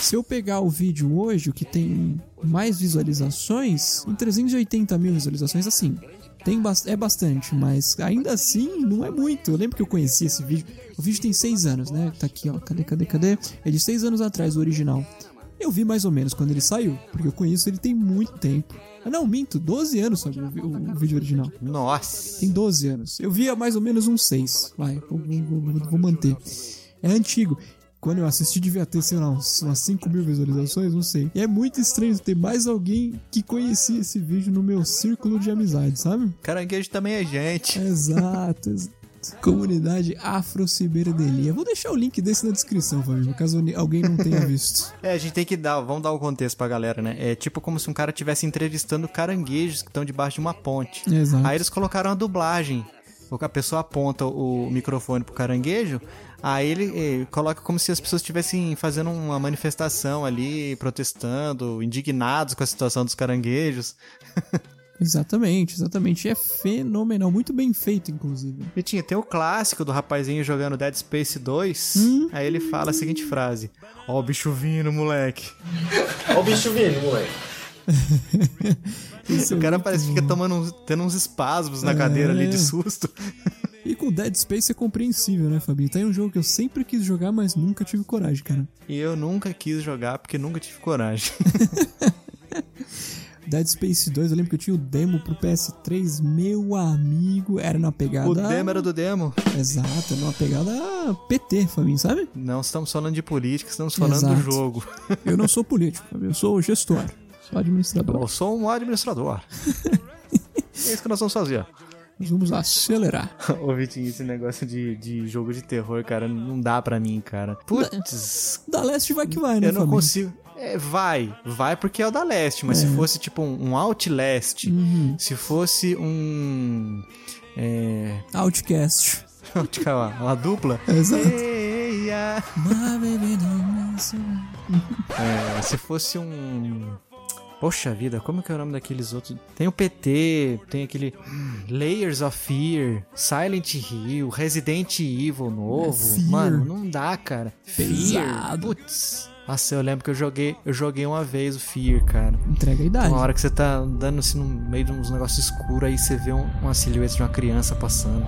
Se eu pegar o vídeo hoje, o que tem mais visualizações, em 380 mil visualizações, assim, tem bas- é bastante, mas ainda assim não é muito. Eu lembro que eu conheci esse vídeo. O vídeo tem 6 anos, né? Tá aqui, ó. Cadê, cadê, cadê? É de 6 anos atrás, o original. Eu vi mais ou menos quando ele saiu, porque eu conheço ele tem muito tempo. Ah, não, minto, 12 anos só o, o vídeo original. Nossa! Tem 12 anos. Eu via mais ou menos uns 6. Vai, vou- vou- vou manter. É antigo. Quando eu assisti, devia ter, sei lá, uns- umas 5 mil visualizações, não sei. E é muito estranho ter mais alguém que conhecia esse vídeo no meu círculo de amizade, sabe? Caranguejo também é gente. Exato. ex- Comunidade Afro-Ciberdelia. Vou deixar o link desse na descrição, Fabinho, caso alguém não tenha visto. É, a gente tem que dar, vamos dar o contexto pra galera, né? É tipo como se um cara estivesse entrevistando caranguejos que estão debaixo de uma ponte. Exato. Aí eles colocaram a dublagem. A pessoa aponta o microfone pro caranguejo, aí ele eh, coloca como se as pessoas estivessem fazendo uma manifestação ali, protestando, indignados com a situação dos caranguejos. Exatamente, exatamente. É fenomenal. Muito bem feito, inclusive. E tinha, tem o clássico do rapazinho jogando Dead Space 2. Hum. Aí ele fala a seguinte frase: Ó, o bicho vindo, moleque. Ó o bicho vindo, moleque. o cara parece que fica tomando uns- tendo uns espasmos na cadeira ali de É. susto. E com Dead Space é compreensível, né, Fabinho? Tá aí um jogo que eu sempre quis jogar, mas nunca tive coragem, cara. E eu nunca quis jogar porque nunca tive coragem. Dead Space 2, eu lembro que eu tinha o demo pro PS3, meu amigo, era na pegada... O demo era do demo. Exato, era numa pegada PT, Fabinho, sabe? Não estamos falando de política, estamos falando Exato. do jogo. Eu não sou político, Fabinho, eu sou gestor, sou administrador. Eu sou um administrador. é isso que nós vamos fazer. Nós vamos acelerar. Ô, Vitinho, esse negócio de, de jogo de terror, cara, não dá pra mim, cara. Putz. Da Leste vai que vai, né, Eu não Fabinho? consigo. É, vai, vai porque é o da leste, mas É. se fosse tipo um, um Outlast, Uhum. se fosse um. É. Outcast. Calma, uma dupla. Exato. É, se fosse um. Poxa vida, como que é o nome daqueles outros? Tem o PT, tem aquele hum, Layers of Fear, Silent Hill, Resident Evil novo. Fear. Mano, não dá, cara. Fear. Putz. Nossa, eu lembro que eu joguei, eu joguei uma vez o Fear, cara. Entrega a idade. Uma hora que você tá andando assim no meio de uns negócios escuros, aí você vê um- uma silhueta de uma criança passando.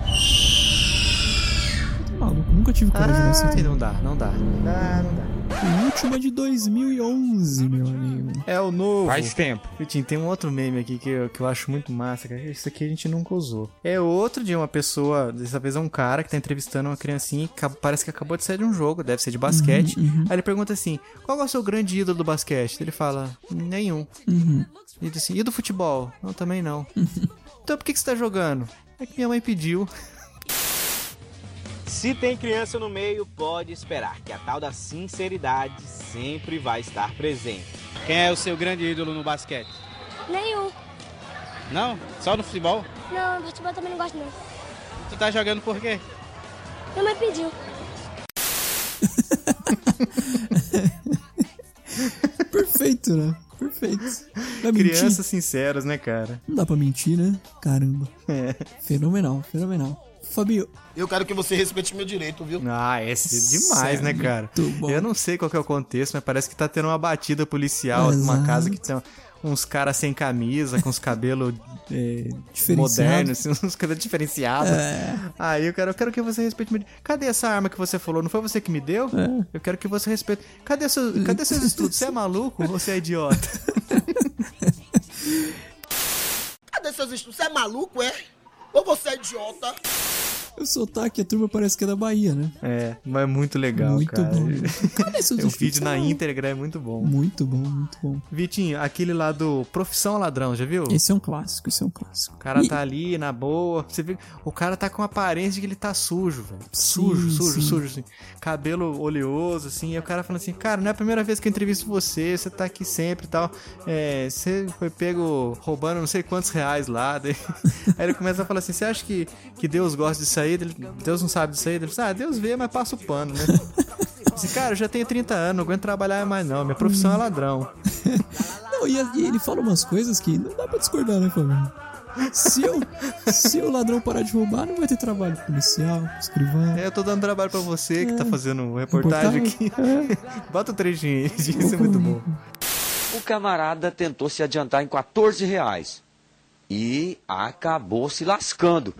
Maluco, nunca tive coragem esse não dá, não dá. Não dá, não dá. O último é de 2011, meu amigo. É o novo. Faz tempo. Vitinho, tem um outro meme aqui que eu, que eu acho muito massa, cara. Isso aqui a gente nunca usou. É outro de uma pessoa, dessa vez é um cara que tá entrevistando uma criancinha que parece que acabou de sair de um jogo, deve ser de basquete. Uhum, uhum. Aí ele pergunta assim: qual é o seu grande ídolo do basquete? Ele fala: nenhum. Uhum. Ele diz assim: e do futebol? Não, também não. então por que, que você tá jogando? É que minha mãe pediu. Se tem criança no meio, pode esperar que a tal da sinceridade sempre vai estar presente. Quem é o seu grande ídolo no basquete? Nenhum. Não? Só no futebol? Não, futebol também não gosto não. Tu tá jogando por quê? Minha mãe pediu. Perfeito, né? Perfeito. Vai mentir? Crianças sinceras, né, cara? Não dá pra mentir, né? Caramba. É. Fenomenal, fenomenal. Fabio, Eu quero que você respeite meu direito, viu? Ah, é demais, né, cara? Muito bom. Eu não sei qual que é o contexto, mas parece que tá tendo uma batida policial numa casa que tem uns caras sem camisa, com os cabelos é, modernos, assim, uns cabelos diferenciados. É. Aí eu quero, eu quero que você respeite meu... Cadê essa arma que você falou? Não foi você que me deu? É. Eu quero que você respeite. Cadê, seu, cadê seus estudos? Você é maluco ou você é idiota? Cadê seus estudos? Você é maluco, é? Ou você é idiota? O sotaque, a turma parece que é da Bahia, né? É, mas é muito legal, Muito cara. bom. Cadê seus o vídeo na é íntegra é muito bom. Muito bom, muito bom. Vitinho, aquele lá do Profissão Ladrão, já viu? Esse é um clássico, esse é um clássico. O cara E- tá ali, na boa. Você vê, o cara tá com a aparência de que ele tá sujo, velho. Sujo, sujo, sim. sujo, assim. Cabelo oleoso, assim. E o cara falando assim, cara, não é a primeira vez que eu entrevisto você, você tá aqui sempre e tal. É, você foi pego roubando não sei quantos reais lá. Daí- Aí ele começa a falar assim, você acha que, que Deus gosta disso aí? Ele- Deus não sabe disso aí? Ele fala, ah, Deus vê, mas passa o pano, né? Assim, cara, eu já tenho 30 anos, não aguento trabalhar mais não. Minha profissão é ladrão. Não, e, e ele fala umas coisas que não dá pra discordar, né, Fabio? Se, eu, se o ladrão parar de roubar, não vai ter trabalho policial, escrivão. É, eu tô dando trabalho pra você que tá fazendo reportagem aqui. Reportagem, Bota o trechinho aí, isso é muito bom. O camarada tentou se adiantar em 14 reais e acabou se lascando.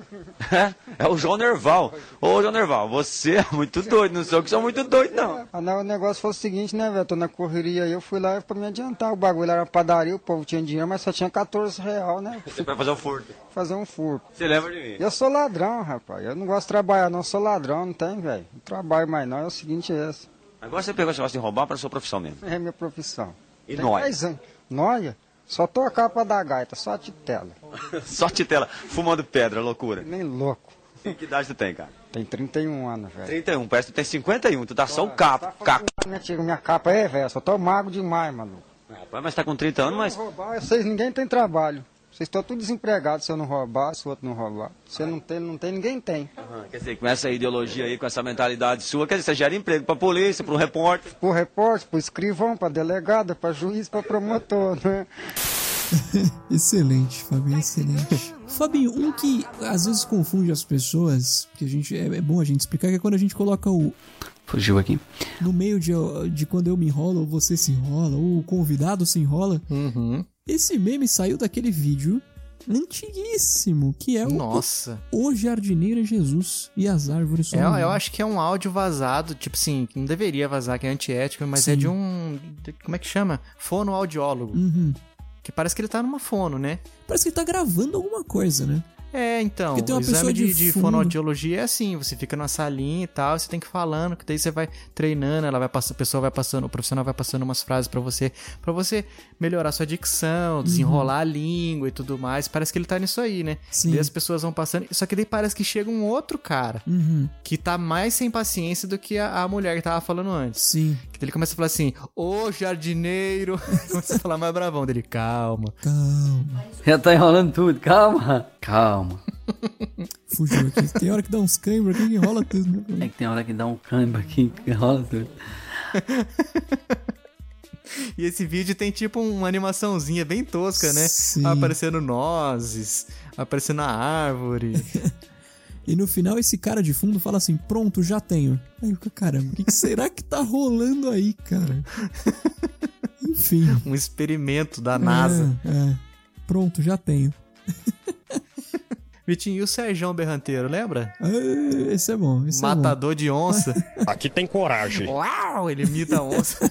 É, o João Nerval. Ô, João Nerval, você é muito doido, não sou que sou muito doido, não. Ah, não, o negócio foi o seguinte, né, velho? Tô na correria aí, eu fui lá pra me adiantar. O bagulho era padaria, o povo tinha dinheiro, mas só tinha 14 real, né? Você vai fazer o furto. Fazer um furto. Você lembra de mim? Eu sou ladrão, rapaz. Eu não gosto de trabalhar, não. Eu sou ladrão, não tem, velho. Não trabalho mais, não. É o seguinte, é esse. Agora você pegou esse negócio de roubar para sua profissão mesmo. É minha profissão. E tem nóia? 10 anos. Nóia? Só tô a capa da gaita, só a titela. Só titela, fumando pedra, loucura. Nem louco. E que idade tu tem, cara? Tem 31 anos, velho. 31, parece que tu tem 51, tu tá só o capo. capo. Minha, tia, minha capa é, velho. Só tô mago demais, mano. Rapaz, mas tá com 30 anos, mas... Roubar, vocês ninguém tem trabalho. Vocês estão tudo desempregados se eu não roubar, se o outro não roubar. Se eu não tem, não tem, ninguém tem. Ah, Quer dizer, com essa ideologia aí, com essa mentalidade sua, quer dizer, você gera emprego pra polícia, pro repórter. Pro repórter, pro escrivão, pra delegado, pra juiz, pra promotor, né? Excelente, Fabinho, excelente. Fabinho, um que às vezes confunde as pessoas, que a gente é, é bom a gente explicar, que é quando a gente coloca o Fugiu aqui. no meio de, de quando eu me enrolo, ou você se enrola, ou o convidado se enrola. Uhum. Esse meme saiu daquele vídeo antiguíssimo, que é o, Nossa. o Jardineiro é Jesus e as árvores É, eu acho que é um áudio vazado, tipo assim, que não deveria vazar, que é antiético, mas é Sim. de um. de- Como é que chama? Fonoaudiólogo. Uhum. Que parece que ele tá numa fono, né? Parece que ele tá gravando alguma coisa, né? É, então, Porque tem uma o exame de de, fonoaudiologia é assim, você fica numa salinha e tal, você tem que ir falando, que daí você vai treinando, ela vai passando, a pessoa vai passando, o profissional vai passando umas frases pra você, para você melhorar sua dicção, desenrolar a língua e tudo mais. Parece que ele tá nisso aí, né? Sim. Daí as pessoas vão passando, só que daí parece que chega um outro cara Uhum. que tá mais sem paciência do que a, a mulher que tava falando antes. Sim. Ele começa a falar assim: "Ô jardineiro", começa a falar mais bravão dele, calma. Calma. Já tá enrolando tudo, calma. Calma. Fugiu aqui. Tem hora que dá uns câimbra aqui que enrola tudo, né? É que tem hora que dá um câmbio aqui, que enrola tudo. E esse vídeo tem tipo uma animaçãozinha bem tosca, né? Sim. Aparecendo nozes, aparecendo a árvore. E no final esse cara de fundo fala assim: Pronto, já tenho. Aí eu fico, caramba, o que, que será que tá rolando aí, cara? Enfim. um experimento da NASA. É, é. Pronto, já tenho. Vitinho, e o Serjão Berranteiro, lembra? Ah, esse é bom. Esse Matador de onça. Aqui tem coragem. Uau, ele imita a onça.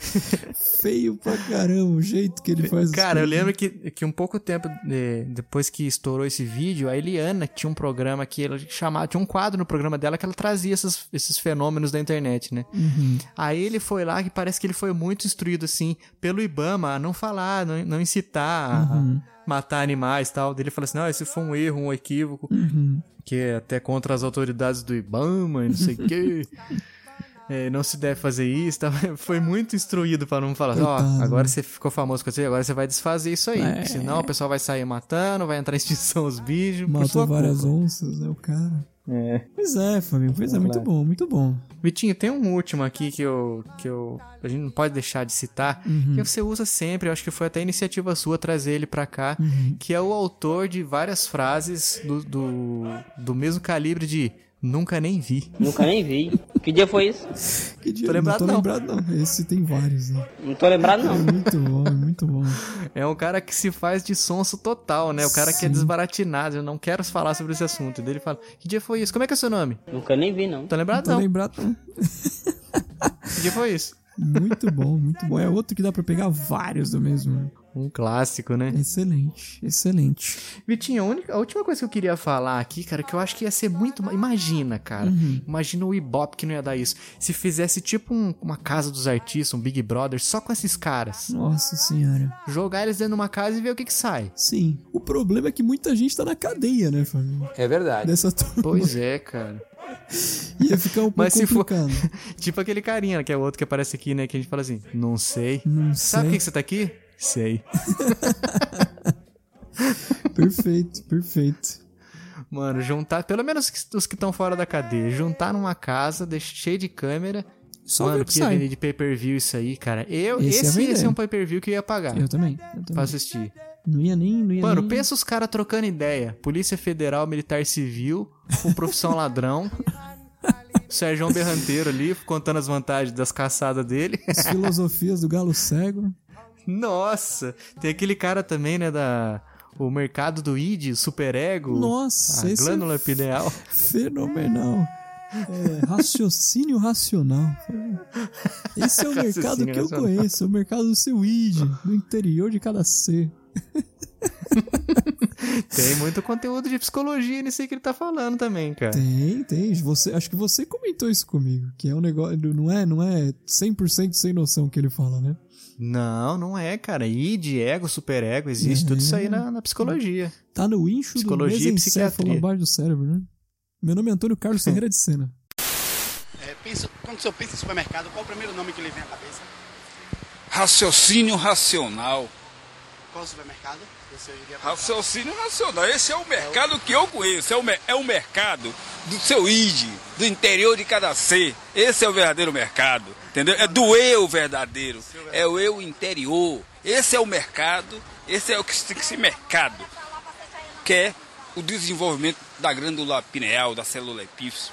É. Feio pra caramba o jeito que ele faz Cara, eu lembro que, que um pouco tempo de- depois que estourou esse vídeo, a Eliana tinha um programa que ela chamava, tinha um quadro no programa dela que ela trazia esses, esses fenômenos da internet, né? Uhum. Aí ele foi lá que parece que ele foi muito instruído, assim, pelo Ibama a não falar, não, não incitar a- Uhum. a matar animais e tal. Ele falou assim: não, esse foi um erro, um equívoco, Uhum. que é até contra as autoridades do Ibama e não sei o quê. É, não se deve fazer isso, tá? foi muito instruído pra não falar, ó, Coitado. agora você ficou famoso com isso aí, agora você vai desfazer isso aí, É. senão o pessoal vai sair matando, vai entrar em extinção os bichos. Matou várias culpa. onças, né, o cara. É. Pois é, Fabinho, pois é, Vamos muito bom, muito bom. Vitinho, tem um último aqui que eu, que eu. A gente não pode deixar de citar. Uhum. Que você usa sempre, eu acho que foi até iniciativa sua trazer ele pra cá. Uhum. Que é o autor de várias frases do, do, do mesmo calibre de Nunca nem vi. Nunca nem vi. Que dia foi isso? Que dia? Tô lembrado, não tô não. lembrado, não. Esse tem vários, né? Não tô lembrado, É não. muito bom, é muito bom. É um cara que se faz de sonso total, né? O cara que é Sim. desbaratinado. Eu não quero falar sobre esse assunto. E daí ele fala: Que dia foi isso? Como é que é o seu nome? Nunca nem vi, não. Não tô lembrado, Tô não. lembrado, não. Que dia foi isso? Muito bom, muito bom. É outro que dá pra pegar vários do mesmo. Um clássico, né? Excelente, excelente. Vitinho, a, única, a última coisa que eu queria falar aqui, cara, que eu acho que ia ser muito. ma- Imagina, cara. Uhum. Imagina o Ibope que não ia dar isso. Se fizesse tipo um- uma casa dos artistas, um Big Brother, só com esses caras. Nossa senhora. Jogar eles dentro de uma casa e ver o que que sai. Sim. O problema é que muita gente tá na cadeia, né, família? É verdade. Dessa turma. Pois é, cara. Ia ficar um pouco Mas se for. complicado. tipo aquele carinha, que é o outro que aparece aqui, né? Que a gente fala assim: Não sei. Não Sabe por que que você tá aqui? Sei. Perfeito, perfeito. Mano, juntar, pelo menos os que estão fora da cadeia, juntar numa casa, cheio de câmera. Só Mano, que ia vender de pay-per-view isso aí, cara. Eu, Esse esse, ia ia ser um pay-per-view que eu ia pagar. Eu também. Eu também. Pra assistir. Não ia nem. Não ia Mano, nem... pensa os caras trocando ideia. Polícia Federal, Militar Civil, com profissão ladrão. Sérgio Berranteiro ali, contando as vantagens das caçadas dele. As filosofias do galo cego. Nossa! Tem aquele cara também, né, da... O mercado do ID, superego. Nossa, a é glândula pineal. Fenomenal. É, raciocínio racional. Esse é o mercado que eu racional. conheço, é o mercado do seu ID, no interior de cada ser. Tem muito conteúdo de psicologia nisso aí que ele tá falando também, cara. Tem, tem. Você, acho que você comentou isso comigo, que é um negócio, não é, não é 100% sem noção que ele fala, né? Não, não é, cara. ID, ego, superego, existe tudo isso aí na, na psicologia. Tá no incho do Psicologia e mesencéfalo psiquiatria. abaixo do cérebro, né? Meu nome é Antônio Carlos Ferreira de Sena. É, pensa- quando o senhor pensa em supermercado, qual o primeiro nome que lhe vem à cabeça? Raciocínio racional. Qual o supermercado? o senhor iria Raciocínio racional. Esse é o mercado que eu conheço. É o, é o mercado do seu ID, do interior de cada ser. Esse é o verdadeiro mercado. Entendeu? É do eu verdadeiro. É o eu interior. Esse é o mercado. Esse é o que tem que ser mercado. Que é o desenvolvimento da glândula pineal, da célula epífise.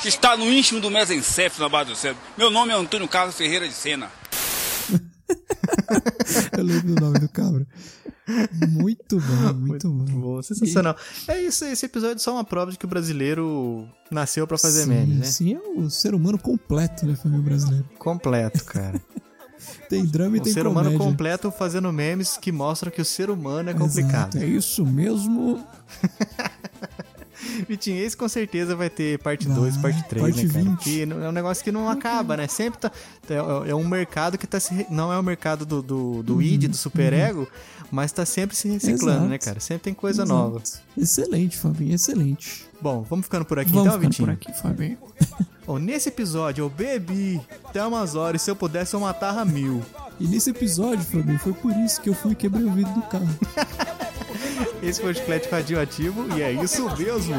Que está no íntimo do mesencéfalo, na base do cérebro. Meu nome é Antônio Carlos Ferreira de Sena. Eu lembro o nome do cabra. Muito bom, muito, bom. Bom, sensacional. É isso, esse episódio é só uma prova de que o brasileiro nasceu pra fazer sim, memes, né? Sim, é o ser humano completo, né, família brasileira. Completo, cara. Tem drama e um tem ser comédia. humano completo fazendo memes que mostram que o ser humano é complicado. Exato, é isso mesmo. Vitinho, esse com certeza vai ter parte Vai, 2, parte 3, parte né, cara? 20. Porque não- é um negócio que não acaba, né? Sempre tá. É, é um mercado que tá se. Não é o mercado do, do, do Uhum, id, do superego, mas tá sempre se reciclando, Exato. né, cara? Sempre tem coisa Exato. nova. Excelente, Fabinho, excelente. Bom, vamos ficando por aqui Vamos então, ficando Vitinho? por aqui, Fabinho. Bom, nesse episódio eu bebi até umas horas se eu pudesse eu matava mil. E nesse episódio, Fabinho, foi por isso que eu fui e quebrei o vidro do carro. Esse foi o Chiclete Radioativo e é isso mesmo.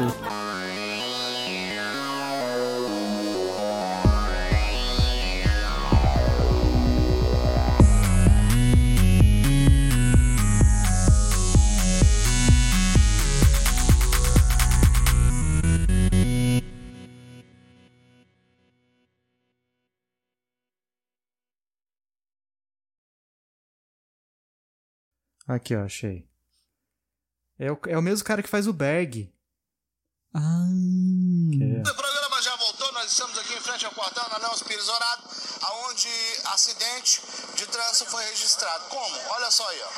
Aqui, ó, achei. É o, é o mesmo cara que faz o Berg. Ah. O programa já voltou, nós estamos aqui em frente ao quartel na Nelson Pires Dourado, aonde acidente de trânsito foi registrado. Como? Olha só aí, ó.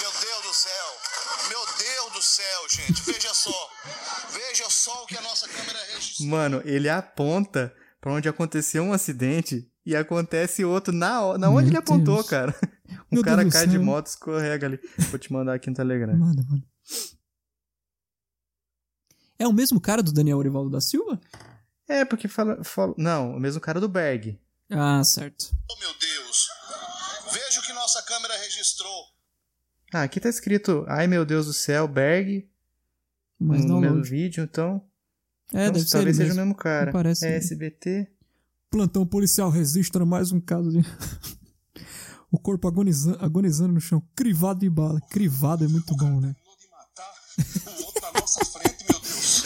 Meu Deus do céu. Meu Deus do céu, gente. Veja só. Veja só o que a nossa câmera registrou. Mano, ele aponta pra onde aconteceu um acidente e acontece outro na, na onde Meu ele apontou, Deus. cara. Um Meu cara Deus cai de moto, escorrega ali. Vou te mandar aqui no Telegram. Manda, manda. É o mesmo cara do Daniel Orivaldo da Silva? É, porque fala, fala. Não, o mesmo cara do Berg. Ah, certo. Oh, meu Deus. Veja o que nossa câmera registrou. Ah, aqui tá escrito, ai meu Deus do céu, Berg. Mas no não mesmo longe. vídeo, então. É, Então, deve ser talvez ele seja o mesmo. mesmo cara. Não parece é. SBT. Plantão policial registra mais um caso de. o corpo agoniza- agonizando no chão, crivado de bala. Crivado é muito bom, né?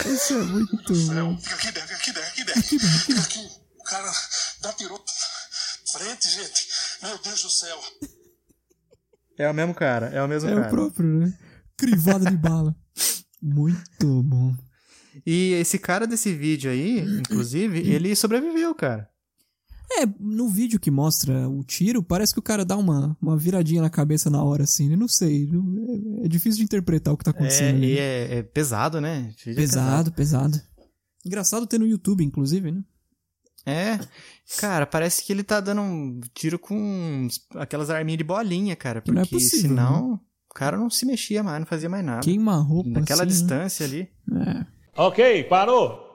Isso é muito bom. Fica aqui, Derek, aqui, Derek, aqui. Fica aqui. O cara dá tirou frente, gente. Meu Deus do céu. É o mesmo cara, é o mesmo É cara. o próprio, né? Crivado de bala. Muito bom. E esse cara desse vídeo aí, inclusive, ele sobreviveu, cara. É, no vídeo que mostra o tiro, parece que o cara dá uma, uma viradinha na cabeça na hora, assim. Eu não sei. É, é difícil de interpretar o que tá É, acontecendo. ali. e é, é pesado, né? É pesado, pesado. Engraçado ter no YouTube, inclusive, né? É. Cara, parece que ele tá dando um tiro com aquelas arminhas de bolinha, cara. Porque Não é possível, senão o cara não se mexia mais, não fazia mais nada. Queima a roupa Naquela assim, né? distância ali. É. Ok, parou.